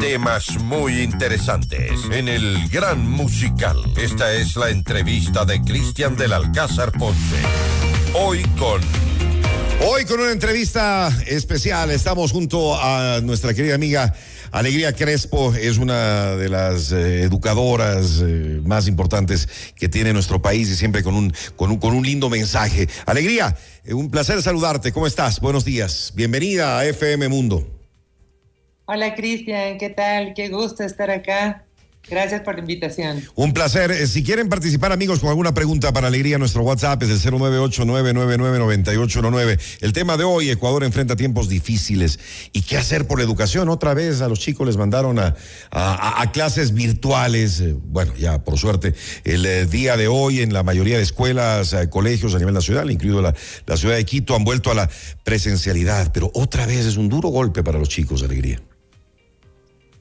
Temas muy interesantes en el Gran Musical. Esta es la entrevista de Cristian del Alcázar Ponce. Hoy con Hoy con una entrevista especial estamos junto a nuestra querida amiga Alegría Crespo, es una de las eh, educadoras eh, más importantes que tiene nuestro país y siempre con un, con un, con un lindo mensaje. Alegría, eh, un placer saludarte, ¿cómo estás? Buenos días, bienvenida a FM Mundo. Hola Cristian, ¿qué tal? Qué gusto estar acá. Gracias por la invitación. Un placer. Eh, si quieren participar, amigos, con alguna pregunta para Alegría, nuestro WhatsApp es el 098-999-9819. El tema de hoy, Ecuador enfrenta tiempos difíciles. ¿Y qué hacer por la educación? Otra vez a los chicos les mandaron a, a, clases virtuales. Eh, bueno, ya por suerte, el eh, día de hoy en la mayoría de escuelas, colegios a nivel nacional, incluido la, la ciudad de Quito, han vuelto a la presencialidad. Pero otra vez es un duro golpe para los chicos, Alegría.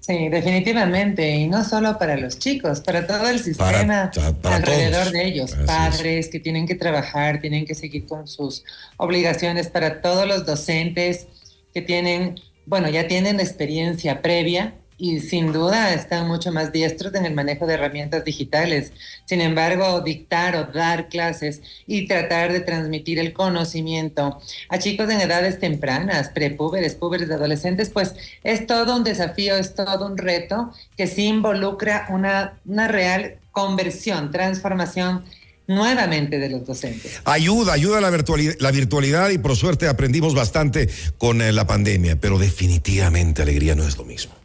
Sí, definitivamente, y no solo para los chicos, para todo el sistema alrededor de ellos, padres que tienen que trabajar, tienen que seguir con sus obligaciones, para todos los docentes que tienen, bueno, ya tienen experiencia previa y sin duda están mucho más diestros en el manejo de herramientas digitales. Sin embargo, dictar o dar clases y tratar de transmitir el conocimiento a chicos en edades tempranas, prepúberes, púberes, adolescentes, pues es todo un desafío, es todo un reto que sí involucra una, una real conversión, transformación nuevamente de los docentes. Ayuda, ayuda la virtualidad, la virtualidad y por suerte aprendimos bastante con eh, la pandemia, pero definitivamente alegría no es lo mismo.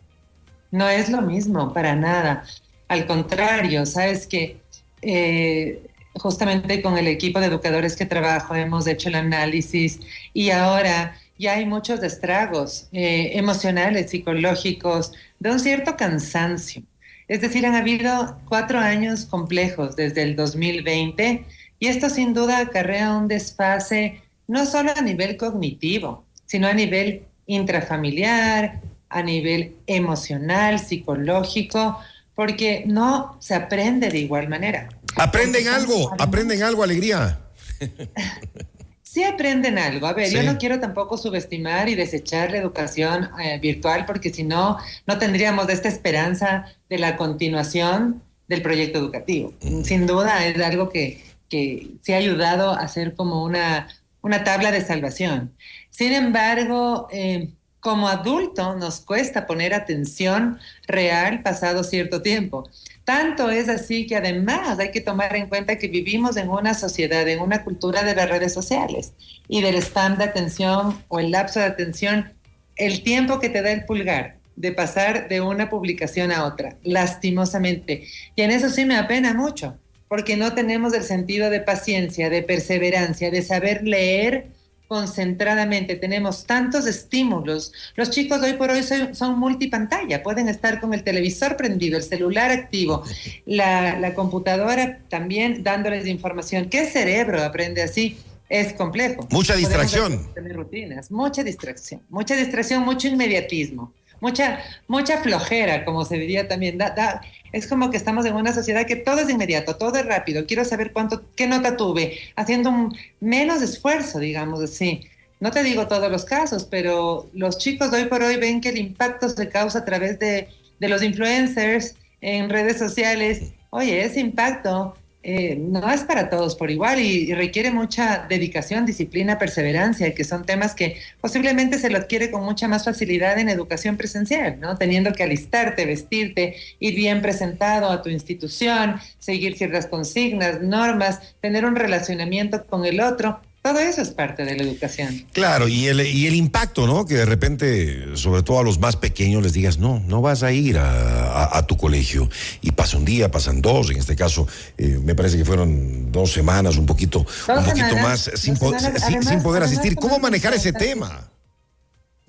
No es lo mismo, para nada. Al contrario, sabes que eh, justamente con el equipo de educadores que trabajo hemos hecho el análisis y ahora ya hay muchos estragos eh, emocionales, psicológicos, de un cierto cansancio. Es decir, han habido cuatro años complejos desde el 2020 y esto sin duda acarrea un desfase no solo a nivel cognitivo, sino a nivel intrafamiliar, a nivel emocional, psicológico, porque no se aprende de igual manera. ¿Aprenden algo? ¿Aprenden algo, alegría? sí aprenden algo. A ver, yo no quiero tampoco subestimar y desechar la educación eh, virtual porque si no, no tendríamos esta esperanza de la continuación del proyecto educativo. Sin duda es algo que, que se ha ayudado a hacer como una, una tabla de salvación. Sin embargo, eh, como adulto nos cuesta poner atención real pasado cierto tiempo. Tanto es así que además hay que tomar en cuenta que vivimos en una sociedad, en una cultura de las redes sociales y del spam de atención o el lapso de atención, el tiempo que te da el pulgar de pasar de una publicación a otra, lastimosamente. Y en eso sí me apena mucho, porque no tenemos el sentido de paciencia, de perseverancia, de saber leer concentradamente, tenemos tantos estímulos. Los chicos hoy por hoy son, multipantalla, pueden estar con el televisor prendido, el celular activo, la, computadora también dándoles información. ¿Qué cerebro aprende así? Es complejo. Mucha distracción. Tener rutinas, mucha distracción, mucha distracción, mucho inmediatismo mucha, mucha flojera, como se diría también. Da, es como que estamos en una sociedad que todo es inmediato, todo es rápido. Quiero saber cuánto, qué nota tuve, haciendo un menos esfuerzo, digamos así. No te digo todos los casos, pero los chicos de hoy por hoy ven que el impacto se causa a través de, de los influencers en redes sociales. Oye, ese impacto eh, no es para todos por igual y, requiere mucha dedicación, disciplina, perseverancia, que son temas que posiblemente se lo adquiere con mucha más facilidad en educación presencial, ¿no? Teniendo que alistarte, vestirte, ir bien presentado a tu institución, seguir ciertas consignas, normas, tener un relacionamiento con el otro todo eso es parte de la educación. Claro, y el, y el impacto, ¿no? Que de repente, sobre todo a los más pequeños, les digas, no, no vas a ir a, tu colegio. Y pasa un día, pasan dos, en este caso, eh, me parece que fueron dos semanas, un poquito, un poquito más, sin, poder asistir. ¿Cómo manejar ese tema?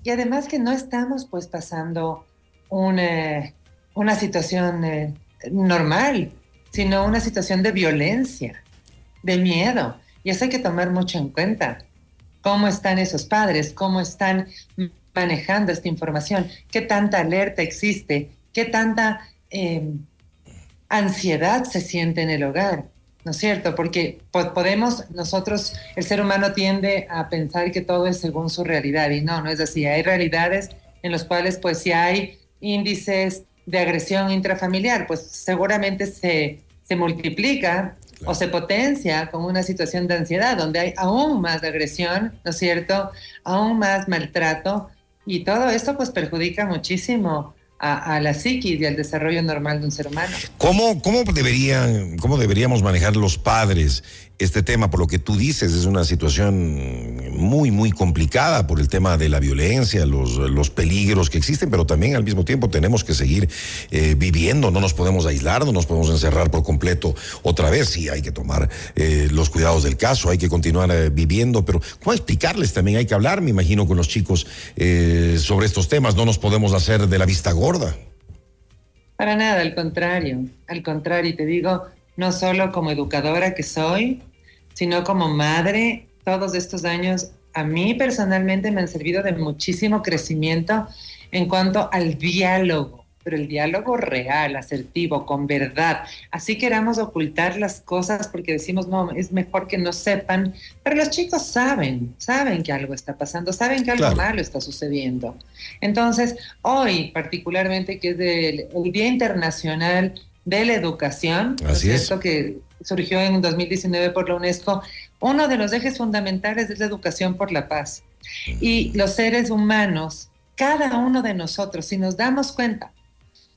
Y además que no estamos pues pasando una, una situación eh, normal, sino una situación de violencia, de miedo y eso hay que tomar mucho en cuenta. ¿Cómo están esos padres? ¿Cómo están manejando esta información? ¿Qué tanta alerta existe? ¿Qué tanta em, ansiedad se siente en el hogar? ¿No es cierto? Porque podemos, nosotros, el ser humano tiende a pensar que todo es según su realidad y no, no es así. Hay realidades en las cuales pues si hay índices de agresión intrafamiliar, pues seguramente se, se multiplica o se potencia con una situación de ansiedad, donde hay aún más agresión, ¿no es cierto? Aún más maltrato, y todo esto pues perjudica muchísimo a, la psiquis y al desarrollo normal de un ser humano. ¿Cómo, cómo, deberían, ¿Cómo deberíamos manejar los padres este tema? Por lo que tú dices, es una situación muy, muy complicada por el tema de la violencia, los, los peligros que existen, pero también al mismo tiempo tenemos que seguir eh, viviendo, no nos podemos aislar, no nos podemos encerrar por completo otra vez. Sí, hay que tomar eh, los cuidados del caso, hay que continuar eh, viviendo, pero ¿cómo explicarles también? Hay que hablar, me imagino, con los chicos sobre estos temas, no nos podemos hacer de la vista gorda para nada, al contrario, al contrario, y te digo, no solo como educadora que soy, sino como madre, todos estos años a mí personalmente me han servido de muchísimo crecimiento en cuanto al diálogo pero el diálogo real, asertivo, con verdad. Así queramos ocultar las cosas porque decimos, no, es mejor que no sepan, pero los chicos saben, saben que algo está pasando, saben que algo malo está sucediendo. Entonces, hoy particularmente, que es el Día Internacional de la Educación, Así es. que surgió en 2019 por la UNESCO, uno de los ejes fundamentales es la educación por la paz. Y los seres humanos, cada uno de nosotros, si nos damos cuenta,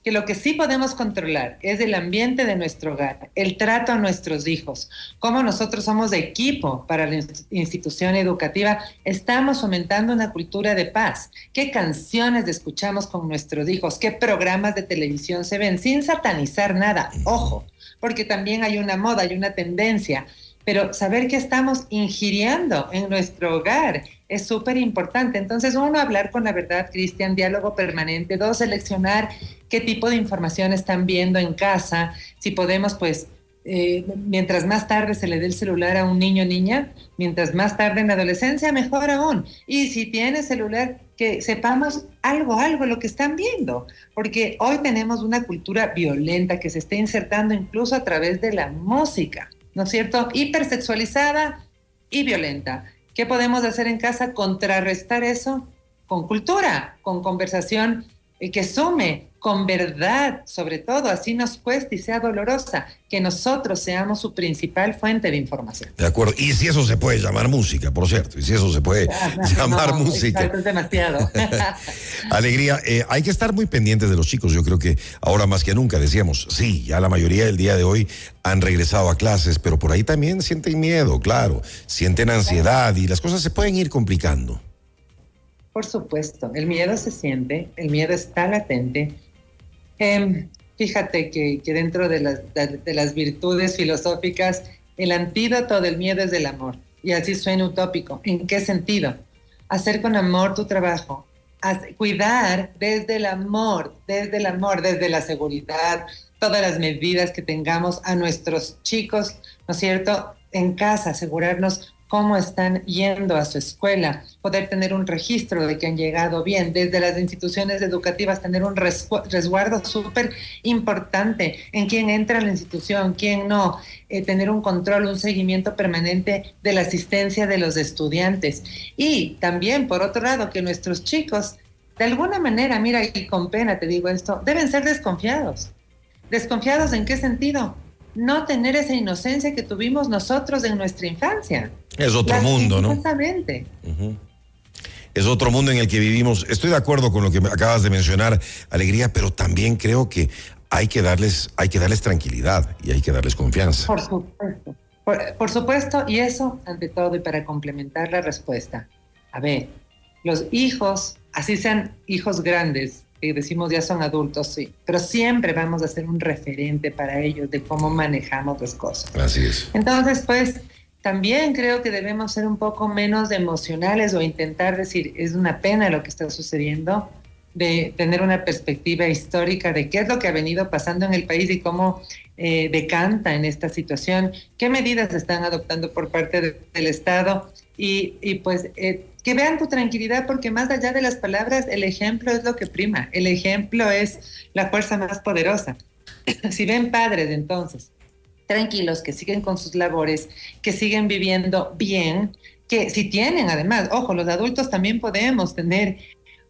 que lo que sí podemos controlar es el ambiente de nuestro hogar, el trato a nuestros hijos, cómo nosotros somos de equipo para la institución educativa, estamos fomentando una cultura de paz. ¿Qué canciones escuchamos con nuestros hijos? ¿Qué programas de televisión se ven? Sin satanizar nada, ojo, porque también hay una moda, hay una tendencia pero saber que estamos ingiriendo en nuestro hogar es súper importante. Entonces, uno, hablar con la verdad, Cristian, diálogo permanente. Dos, seleccionar qué tipo de información están viendo en casa. Si podemos, pues, eh, mientras más tarde se le dé el celular a un niño o niña, mientras más tarde en adolescencia, mejor aún. Y si tiene celular, que sepamos algo, algo lo que están viendo, porque hoy tenemos una cultura violenta que se está insertando incluso a través de la música. ¿no es cierto? Hipersexualizada y violenta. ¿Qué podemos hacer en casa? Contrarrestar eso con cultura, con conversación que sume, con verdad, sobre todo, así nos cueste y sea dolorosa, que nosotros seamos su principal fuente de información. De acuerdo, y si eso se puede llamar música, por cierto, y si eso se puede llamar música. Es demasiado. Alegría, eh, hay que estar muy pendientes de los chicos, yo creo que ahora más que nunca decíamos, sí, ya la mayoría del día de hoy han regresado a clases, pero por ahí también sienten miedo, claro, sienten ansiedad y las cosas se pueden ir complicando. Por supuesto, el miedo se siente, el miedo está latente Em, fíjate que, dentro de las, de, las virtudes filosóficas, el antídoto del miedo es el amor. Y así suena utópico. ¿En qué sentido? Hacer con amor tu trabajo, cuidar desde el amor, desde el amor, desde la seguridad, todas las medidas que tengamos a nuestros chicos, ¿no es cierto? En casa, asegurarnos cómo están yendo a su escuela, poder tener un registro de que han llegado bien, desde las instituciones educativas tener un resguardo súper importante en quién entra a la institución, quién no, eh, tener un control, un seguimiento permanente de la asistencia de los estudiantes. Y también, por otro lado, que nuestros chicos, de alguna manera, mira, y con pena te digo esto, deben ser desconfiados. ¿Desconfiados en qué sentido? No tener esa inocencia que tuvimos nosotros en nuestra infancia. Es otro mundo, ¿no? Exactamente. Es otro mundo en el que vivimos. Estoy de acuerdo con lo que acabas de mencionar, Alegría, pero también creo que hay que darles, hay que darles tranquilidad y hay que darles confianza. Por supuesto. por supuesto, y eso ante todo, y para complementar la respuesta. A ver, los hijos, así sean hijos grandes, que decimos ya son adultos, sí, pero siempre vamos a ser un referente para ellos de cómo manejamos las cosas. Así es. Entonces, pues también creo que debemos ser un poco menos emocionales o intentar decir, es una pena lo que está sucediendo, de tener una perspectiva histórica de qué es lo que ha venido pasando en el país y cómo eh, decanta en esta situación, qué medidas se están adoptando por parte del Estado y, y pues eh, que vean tu tranquilidad, porque más allá de las palabras, el ejemplo es lo que prima, el ejemplo es la fuerza más poderosa. si ven padres entonces, tranquilos, que siguen con sus labores, que siguen viviendo bien, que si tienen además, ojo, los adultos también podemos tener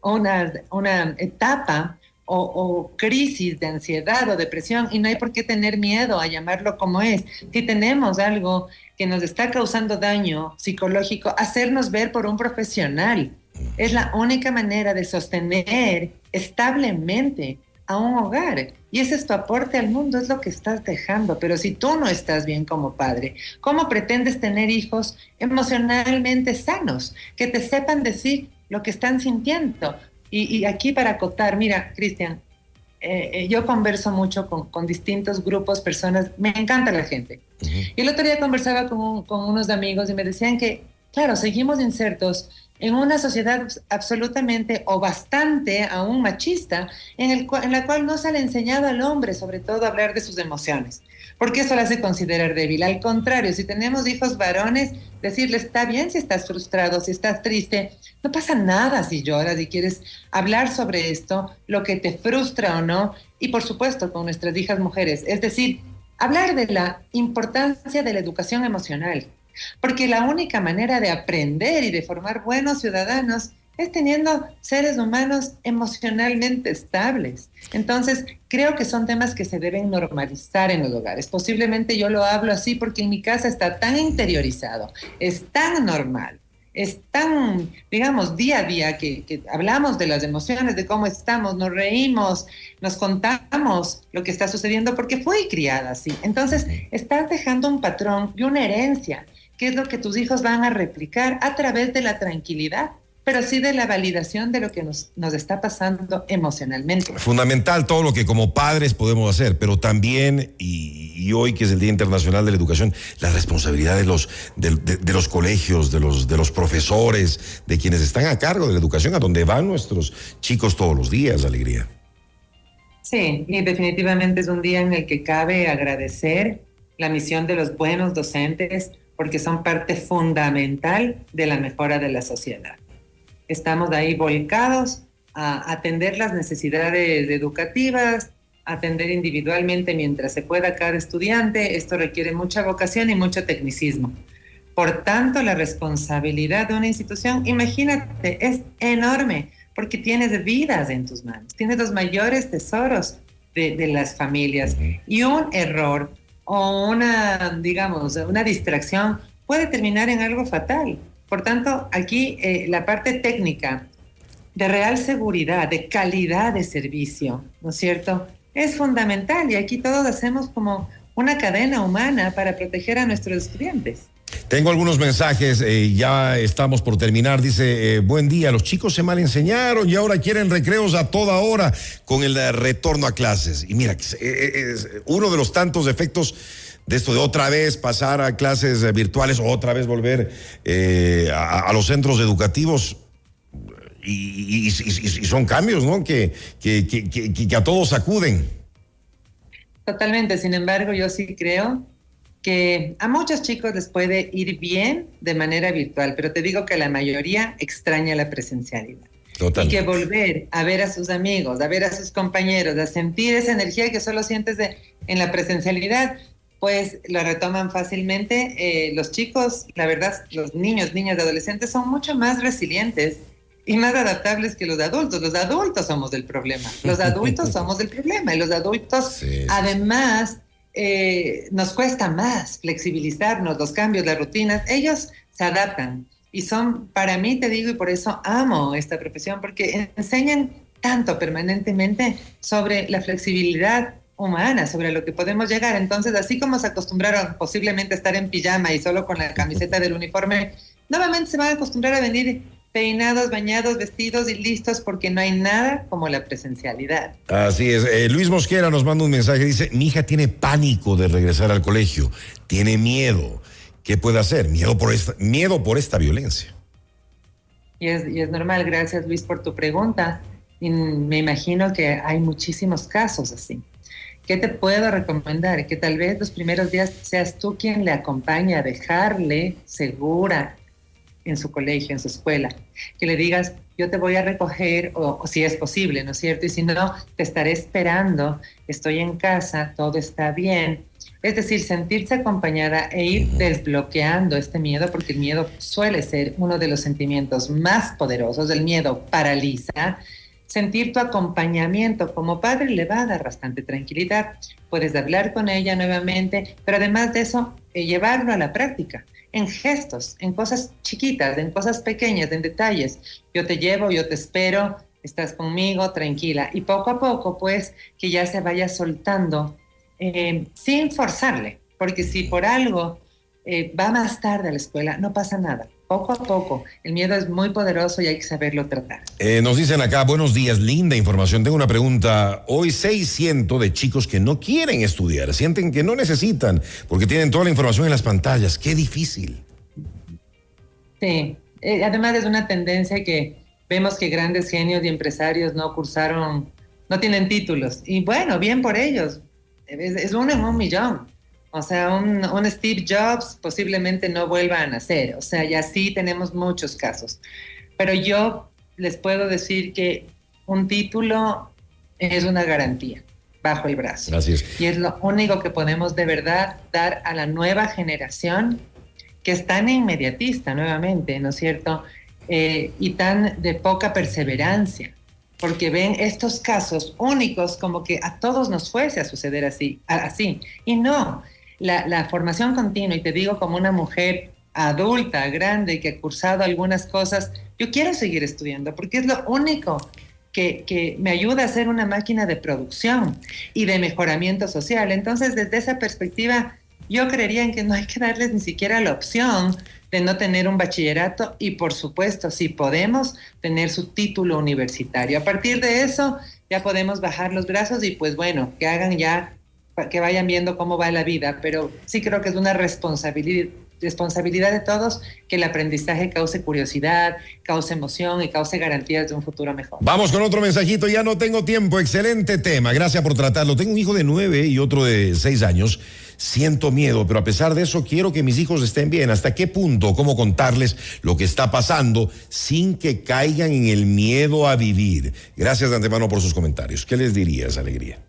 una, una etapa o, crisis de ansiedad o depresión y no hay por qué tener miedo a llamarlo como es. Si tenemos algo que nos está causando daño psicológico, hacernos ver por un profesional. Es la única manera de sostener establemente a un hogar. Y ese es tu aporte al mundo, es lo que estás dejando. Pero si tú no estás bien como padre, ¿cómo pretendes tener hijos emocionalmente sanos, que te sepan decir lo que están sintiendo? Y, aquí para acotar, mira, Cristian, eh, eh, yo converso mucho con, distintos grupos, personas, me encanta la gente. Y el otro día conversaba con, con unos amigos y me decían que, claro, seguimos insertos en una sociedad absolutamente o bastante aún machista, en, la cual no se le ha enseñado al hombre, sobre todo, a hablar de sus emociones, porque eso le hace considerar débil. Al contrario, si tenemos hijos varones, decirle, está bien si estás frustrado, si estás triste, no pasa nada si lloras y quieres hablar sobre esto, lo que te frustra o no, y por supuesto con nuestras hijas mujeres, es decir, hablar de la importancia de la educación emocional porque la única manera de aprender y de formar buenos ciudadanos es teniendo seres humanos emocionalmente estables. Entonces, creo que son temas que se deben normalizar en los hogares. Posiblemente yo lo hablo así porque en mi casa está tan interiorizado, es tan normal, es tan, digamos, día a día que, hablamos de las emociones, de cómo estamos, nos reímos, nos contamos lo que está sucediendo porque fui criada así. Entonces, estás dejando un patrón y una herencia qué es lo que tus hijos van a replicar a través de la tranquilidad, pero sí de la validación de lo que nos, nos está pasando emocionalmente. Fundamental todo lo que como padres podemos hacer, pero también, y, hoy que es el Día Internacional de la Educación, la responsabilidad de los, de, los colegios, de los, de los profesores, de quienes están a cargo de la educación, a donde van nuestros chicos todos los días, alegría. Sí, y definitivamente es un día en el que cabe agradecer la misión de los buenos docentes, porque son parte fundamental de la mejora de la sociedad. Estamos ahí volcados a atender las necesidades educativas, atender individualmente mientras se pueda cada estudiante. Esto requiere mucha vocación y mucho tecnicismo. Por tanto, la responsabilidad de una institución, imagínate, es enorme, porque tienes vidas en tus manos, tienes los mayores tesoros de, de las familias. Y un error o una, digamos, una distracción puede terminar en algo fatal. Por tanto, aquí eh, la parte técnica de real seguridad, de calidad de servicio, ¿no es cierto? Es fundamental y aquí todos hacemos como una cadena humana para proteger a nuestros estudiantes. Tengo algunos mensajes, eh, ya estamos por terminar. Dice, eh, buen día, los chicos se mal enseñaron y ahora quieren recreos a toda hora con el eh, retorno a clases. Y mira, es uno de los tantos efectos de esto de otra vez pasar a clases virtuales, otra vez volver a, los centros educativos. Y, son cambios, ¿no? Que, que, que a todos acuden. Totalmente, sin embargo, yo sí creo que a muchos chicos les puede ir bien de manera virtual, pero te digo que la mayoría extraña la presencialidad. Y que volver a ver a sus amigos, a ver a sus compañeros, a sentir esa energía que solo sientes de, en la presencialidad, pues lo retoman fácilmente. Eh, los chicos, la verdad, los niños, niñas, adolescentes son mucho más resilientes y más adaptables que los adultos. Los adultos somos el problema. Los adultos somos el problema. Y los adultos, además, eh, nos cuesta más flexibilizarnos, los cambios, las rutinas, ellos se adaptan y son, para mí te digo, y por eso amo esta profesión, porque enseñan tanto permanentemente sobre la flexibilidad humana, sobre lo que podemos llegar. Entonces, así como se acostumbraron posiblemente a estar en pijama y solo con la camiseta del uniforme, nuevamente se van a acostumbrar a venir peinados, bañados, vestidos y listos porque no hay nada como la presencialidad. Así es. Eh, Luis Mosquera nos manda un mensaje, dice, mi hija tiene pánico de regresar al colegio, tiene miedo. ¿Qué puede hacer? Miedo por esta, miedo por esta violencia. Y es, y es normal, gracias Luis por tu pregunta. Y me imagino que hay muchísimos casos así. ¿Qué te puedo recomendar? Que tal vez los primeros días seas tú quien le acompañe a dejarle segura en su colegio, en su escuela, que le digas, yo te voy a recoger, o, si es posible, ¿no es cierto? Y si no, te estaré esperando, estoy en casa, todo está bien. Es decir, sentirse acompañada e ir desbloqueando este miedo, porque el miedo suele ser uno de los sentimientos más poderosos, el miedo paraliza, sentir tu acompañamiento como padre le va a dar bastante tranquilidad. Puedes hablar con ella nuevamente, pero además de eso, eh, llevarlo a la práctica, en gestos, en cosas chiquitas, en cosas pequeñas, en detalles. Yo te llevo, yo te espero, estás conmigo, tranquila. Y poco a poco, pues, que ya se vaya soltando eh, sin forzarle, porque si por algo eh, va más tarde a la escuela, no pasa nada poco a poco. El miedo es muy poderoso y hay que saberlo tratar. Eh, nos dicen acá, buenos días, linda información. Tengo una pregunta. Hoy 600 de chicos que no quieren estudiar, sienten que no necesitan porque tienen toda la información en las pantallas. Qué difícil. Sí, eh, además es una tendencia que vemos que grandes genios y empresarios no cursaron, no tienen títulos. Y bueno, bien por ellos. es uno en un millón. O sea, un, Steve Jobs posiblemente no vuelva a nacer. O sea, ya sí tenemos muchos casos. Pero yo les puedo decir que un título es una garantía bajo el brazo. Y es lo único que podemos de verdad dar a la nueva generación que es tan inmediatista nuevamente, ¿no es cierto? Eh, y tan de poca perseverancia, porque ven estos casos únicos como que a todos nos fuese a suceder así, así. Y no, la, formación continua, y te digo como una mujer adulta, grande, que ha cursado algunas cosas, yo quiero seguir estudiando porque es lo único que, que, me ayuda a ser una máquina de producción y de mejoramiento social. Entonces, desde esa perspectiva, yo creería en que no hay que darles ni siquiera la opción de no tener un bachillerato y, por supuesto, si podemos, tener su título universitario. A partir de eso, ya podemos bajar los brazos y, pues bueno, que hagan ya que vayan viendo cómo va la vida, pero sí creo que es una responsabilidad responsabilidad de todos que el aprendizaje cause curiosidad, cause emoción y cause garantías de un futuro mejor. Vamos con otro mensajito, ya no tengo tiempo, excelente tema, gracias por tratarlo. Tengo un hijo de nueve y otro de seis años, siento miedo, pero a pesar de eso quiero que mis hijos estén bien. ¿Hasta qué punto? ¿Cómo contarles lo que está pasando sin que caigan en el miedo a vivir? Gracias de antemano por sus comentarios. ¿Qué les dirías, Alegría?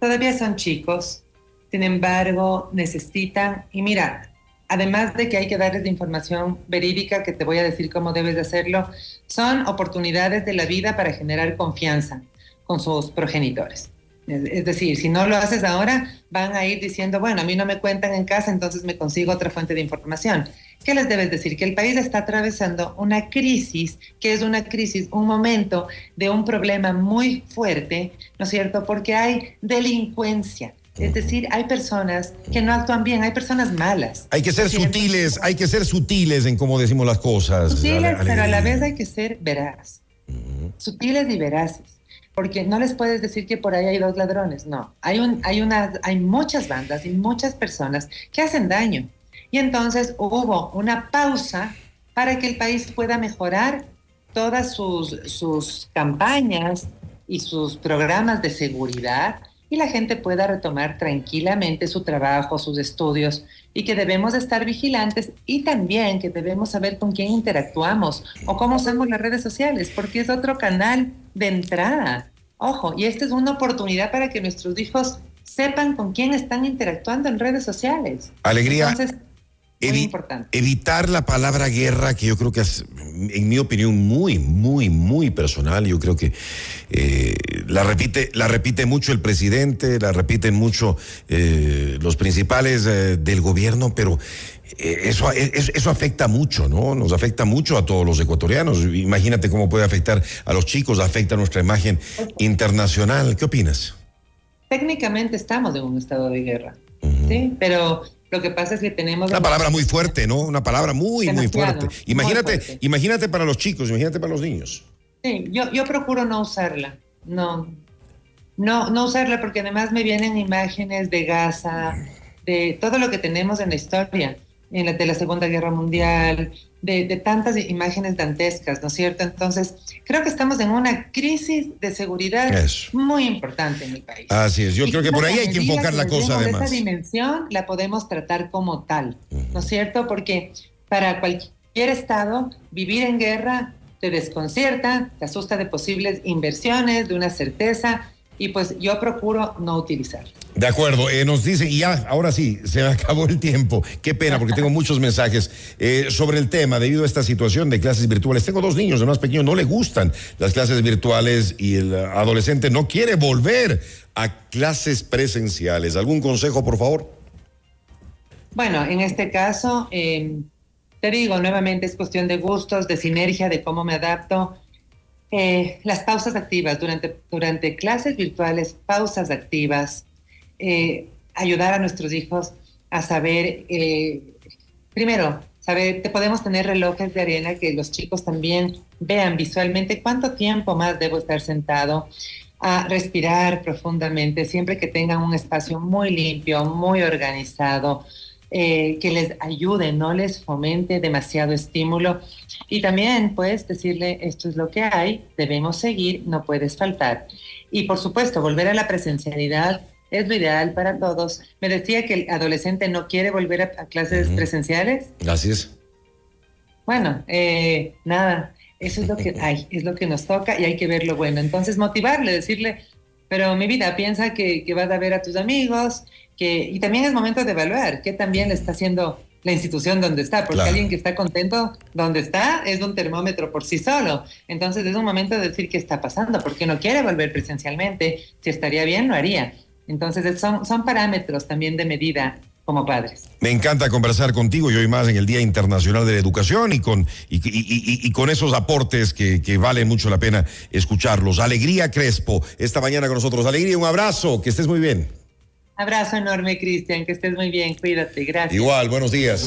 Todavía son chicos, sin embargo, necesitan, y mira, además de que hay que darles información verídica, que te voy a decir cómo debes de hacerlo, son oportunidades de la vida para generar confianza con sus progenitores. Es decir, si no lo haces ahora, van a ir diciendo, bueno, a mí no me cuentan en casa, entonces me consigo otra fuente de información. ¿Qué les debes decir? Que el país está atravesando una crisis, que es una crisis, un momento de un problema muy fuerte, ¿no es cierto? Porque hay delincuencia. Es decir, hay personas que no actúan bien, hay personas malas. Hay que ser sutiles, hay que ser sutiles en cómo decimos las cosas. Sutiles, pero a la vez hay que ser veraz. Sutiles y veraces. Porque no les puedes decir que por ahí hay dos ladrones, no. Hay, un, hay, una, hay muchas bandas y muchas personas que hacen daño y entonces hubo una pausa para que el país pueda mejorar todas sus, sus campañas y sus programas de seguridad y la gente pueda retomar tranquilamente su trabajo, sus estudios y que debemos estar vigilantes y también que debemos saber con quién interactuamos o cómo usamos las redes sociales, porque es otro canal de entrada. Ojo, y esta es una oportunidad para que nuestros hijos sepan con quién están interactuando en redes sociales. Alegría evitar la palabra guerra, que yo creo que es, en mi opinión, muy, muy, muy personal. Yo creo que eh, la, repite, la repite mucho el presidente, la repiten mucho eh, los principales eh, del gobierno, pero eso, eso, afecta mucho, ¿no? Nos afecta mucho a todos los ecuatorianos. Imagínate cómo puede afectar a los chicos, afecta nuestra imagen internacional. ¿Qué opinas? Técnicamente estamos en un estado de guerra, ¿sí? Pero lo que pasa es que tenemos... Una palabra muy fuerte, ¿no? Una palabra muy, muy fuerte. Imagínate, imagínate para los chicos, imagínate para los niños. Sí, yo, yo procuro no usarla. No, no, no usarla porque además me vienen imágenes de Gaza, de todo lo que tenemos en la historia en la, de la Segunda Guerra Mundial, de, tantas imágenes dantescas, ¿no es cierto? Entonces, creo que estamos en una crisis de seguridad muy importante en el país. Así es, yo creo que por ahí hay que enfocar la cosa además. Esa dimensión la podemos tratar como tal, ¿no es cierto? Porque para cualquier Estado, vivir en guerra te desconcierta, te asusta de posibles inversiones, de una certeza, y pues yo procuro no utilizar. De acuerdo, eh, nos dicen, y ya, ahora sí, se me acabó el tiempo. Qué pena, porque tengo muchos mensajes eh, sobre el tema, debido a esta situación de clases virtuales. Tengo dos niños, de más pequeños, no le gustan las clases virtuales y el adolescente no quiere volver a clases presenciales. ¿Algún consejo, por favor? Bueno, en este caso, em, te digo, nuevamente es cuestión de gustos, de sinergia, de cómo me adapto. Eh, las pausas activas durante, durante clases virtuales, pausas activas, eh, ayudar a nuestros hijos a saber, eh, primero, saber, te podemos tener relojes de arena que los chicos también vean visualmente cuánto tiempo más debo estar sentado, a respirar profundamente, siempre que tengan un espacio muy limpio, muy organizado, eh, que les ayude, no les fomente demasiado estímulo. Y también, pues, decirle, esto es lo que hay, debemos seguir, no puedes faltar. Y por supuesto, volver a la presencialidad es lo ideal para todos. Me decía que el adolescente no quiere volver a, clases presenciales. Así es. Bueno, eh, nada, eso es lo que hay, es lo que nos toca y hay que ver lo bueno. Entonces, motivarle, decirle, pero mi vida, piensa que, que vas a ver a tus amigos, que, y también es momento de evaluar qué también le está haciendo la institución donde está, porque alguien que está contento donde está es un termómetro por sí solo. Entonces es un momento de decir qué está pasando, porque no quiere volver presencialmente, si estaría bien, lo haría. Entonces son, son parámetros también de medida como padres. Me encanta conversar contigo y hoy más en el Día Internacional de la Educación y con, y, con esos aportes que, que vale mucho la pena escucharlos. Alegría Crespo, esta mañana con nosotros. Alegría, un abrazo, que estés muy bien. Abrazo enorme, Cristian, que estés muy bien, cuídate, gracias. Igual, buenos días.